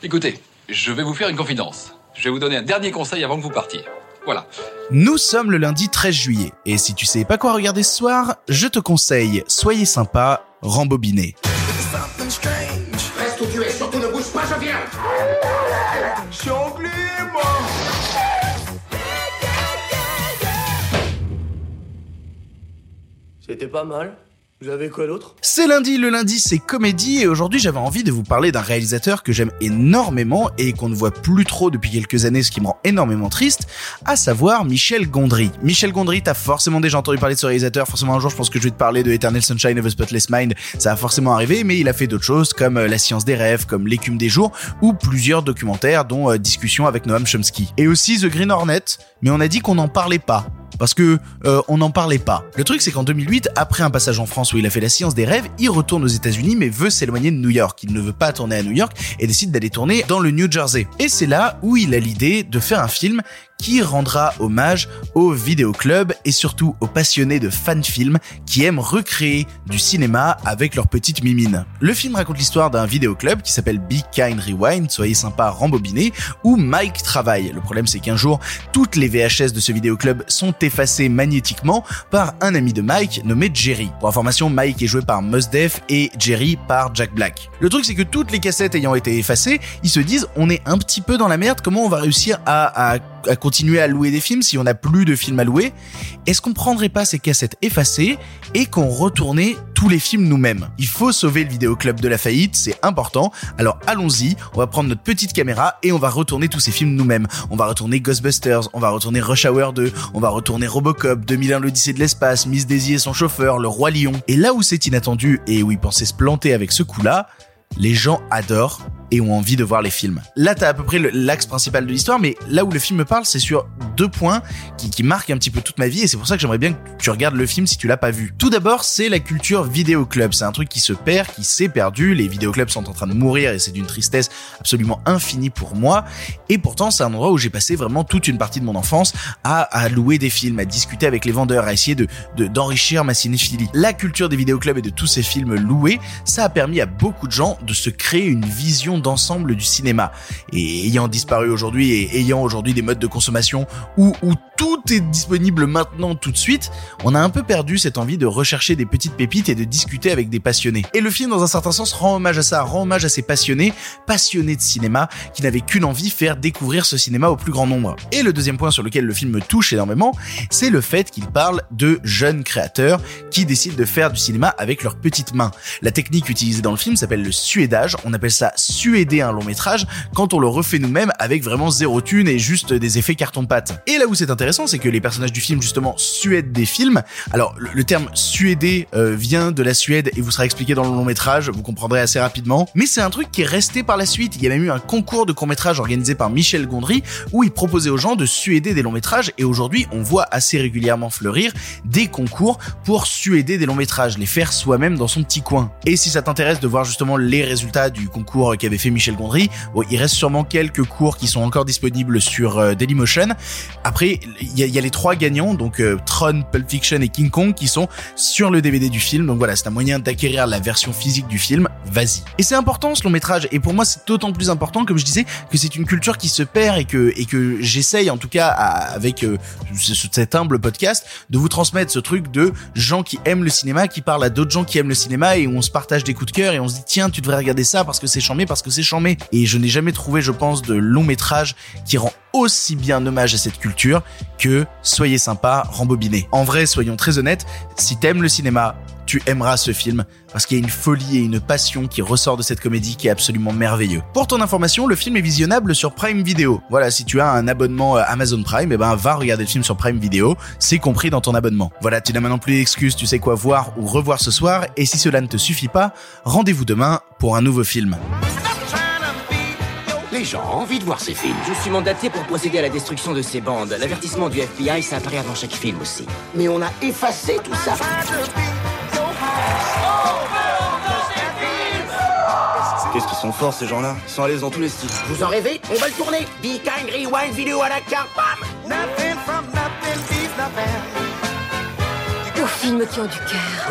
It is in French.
Écoutez, je vais vous faire une confidence. Je vais vous donner un dernier conseil avant que vous partiez. Voilà. Nous sommes le lundi 13 juillet, et si tu sais pas quoi regarder ce soir, je te conseille, soyez sympa, rembobiner. Reste où tu es, surtout ne bouge pas, je viens C'était pas mal. Vous avez quoi d'autre? C'est lundi, le lundi c'est comédie, et aujourd'hui j'avais envie de vous parler d'un réalisateur que j'aime énormément et qu'on ne voit plus trop depuis quelques années, ce qui me rend énormément triste, à savoir Michel Gondry. Michel Gondry, t'as forcément déjà entendu parler de ce réalisateur, forcément un jour je pense que je vais te parler de Eternal Sunshine of a Spotless Mind, ça a forcément arrivé, mais il a fait d'autres choses comme euh, La science des rêves, comme L'écume des jours, ou plusieurs documentaires dont euh, Discussion avec Noam Chomsky. Et aussi The Green Hornet, mais on a dit qu'on n'en parlait pas parce que euh, on n'en parlait pas. Le truc c'est qu'en 2008, après un passage en France où il a fait la science des rêves, il retourne aux États-Unis mais veut s'éloigner de New York. Il ne veut pas tourner à New York et décide d'aller tourner dans le New Jersey. Et c'est là où il a l'idée de faire un film qui rendra hommage aux vidéoclubs et surtout aux passionnés de fan films qui aiment recréer du cinéma avec leurs petites mimines. Le film raconte l'histoire d'un vidéoclub qui s'appelle Be Kind Rewind, soyez sympa rembobiné, où Mike travaille. Le problème c'est qu'un jour, toutes les VHS de ce vidéoclub sont effacées magnétiquement par un ami de Mike nommé Jerry. Pour information, Mike est joué par Mos Def et Jerry par Jack Black. Le truc c'est que toutes les cassettes ayant été effacées, ils se disent on est un petit peu dans la merde, comment on va réussir à, à continuer à louer des films si on n'a plus de films à louer Est-ce qu'on prendrait pas ces cassettes effacées et qu'on retournait tous les films nous-mêmes? Il faut sauver le vidéoclub de la faillite, c'est important. Alors allons-y, on va prendre notre petite caméra et on va retourner tous ces films nous-mêmes. On va retourner Ghostbusters, on va retourner Rush Hour 2, on va retourner Robocop, 2001 l'Odyssée de l'espace, Miss Daisy et son chauffeur, Le Roi Lion. Et là où c'est inattendu et où ils pensaient se planter avec ce coup-là, les gens adorent et ont envie de voir les films. Là, t'as à peu près l'axe principal de l'histoire, mais là où le film me parle, c'est sur deux points qui, qui marquent un petit peu toute ma vie, et c'est pour ça que j'aimerais bien que tu regardes le film si tu l'as pas vu. Tout d'abord, c'est la culture vidéoclub. C'est un truc qui se perd, qui s'est perdu. Les vidéoclubs sont en train de mourir, et c'est d'une tristesse absolument infinie pour moi. Et pourtant, c'est un endroit où j'ai passé vraiment toute une partie de mon enfance à, louer des films, à discuter avec les vendeurs, à essayer de d'enrichir ma cinéphilie. La culture des vidéoclubs et de tous ces films loués, ça a permis à beaucoup de gens de se créer une vision d'ensemble du cinéma. Et ayant disparu aujourd'hui et ayant aujourd'hui des modes de consommation où, où tout est disponible maintenant tout de suite, on a un peu perdu cette envie de rechercher des petites pépites et de discuter avec des passionnés. Et le film, dans un certain sens, rend hommage à ça, rend hommage à ces passionnés, passionnés de cinéma, qui n'avaient qu'une envie, faire découvrir ce cinéma au plus grand nombre. Et le deuxième point sur lequel le film me touche énormément, c'est le fait qu'il parle de jeunes créateurs qui décident de faire du cinéma avec leurs petites mains. La technique utilisée dans le film s'appelle le suédage, on appelle ça suéder un long métrage quand on le refait nous-mêmes avec vraiment zéro thune et juste des effets carton-pâte. Et là où c'est intéressant, c'est que les personnages du film justement suèdent des films. Alors le, terme suéder euh, vient de la Suède et vous sera expliqué dans le long métrage, vous comprendrez assez rapidement. Mais c'est un truc qui est resté par la suite. Il y a même eu un concours de court métrage organisé par Michel Gondry où il proposait aux gens de suéder des longs métrages et aujourd'hui on voit assez régulièrement fleurir des concours pour suéder des longs métrages, les faire soi-même dans son petit coin. Et si ça t'intéresse de voir justement les résultats du concours qu'avait fait Michel Gondry, bon, il reste sûrement quelques cours qui sont encore disponibles sur euh, Dailymotion. Après, il y y a, les trois gagnants, donc euh, Tron, Pulp Fiction et King Kong, qui sont sur le DVD du film. Donc voilà, c'est un moyen d'acquérir la version physique du film. Vas-y. Et c'est important ce long métrage. Et pour moi, c'est d'autant plus important, comme je disais, que c'est une culture qui se perd et que et que j'essaye, en tout cas, à, avec euh, cet humble podcast, de vous transmettre ce truc de gens qui aiment le cinéma, qui parlent à d'autres gens qui aiment le cinéma et où on se partage des coups de cœur et on se dit tiens, tu devrais regarder ça parce que c'est chambé, parce que c'est chambé. Et je n'ai jamais trouvé, je pense, de long métrage qui rend aussi bien hommage à cette culture que Soyez sympa, rembobiné. En vrai, soyons très honnêtes, si t'aimes le cinéma, tu aimeras ce film parce qu'il y a une folie et une passion qui ressort de cette comédie qui est absolument merveilleux. Pour ton information, le film est visionnable sur Prime Video. Voilà, si tu as un abonnement Amazon Prime, eh ben va regarder le film sur Prime Video, c'est compris dans ton abonnement. Voilà, tu n'as maintenant plus d'excuses, tu sais quoi voir ou revoir ce soir et si cela ne te suffit pas, rendez-vous demain pour un nouveau film. Les gens ont envie de voir ces films. Je suis mandaté pour procéder à la destruction de ces bandes. L'avertissement du FBI, ça apparaît avant chaque film aussi. Mais on a effacé tout ça. Qu'est-ce qu'ils sont forts ces gens-là? Ils sont à l'aise dans tous les styles. Vous en rêvez? On va le tourner. Be kind, rewind, vidéo à la carte, bam Aux films qui ont du cœur.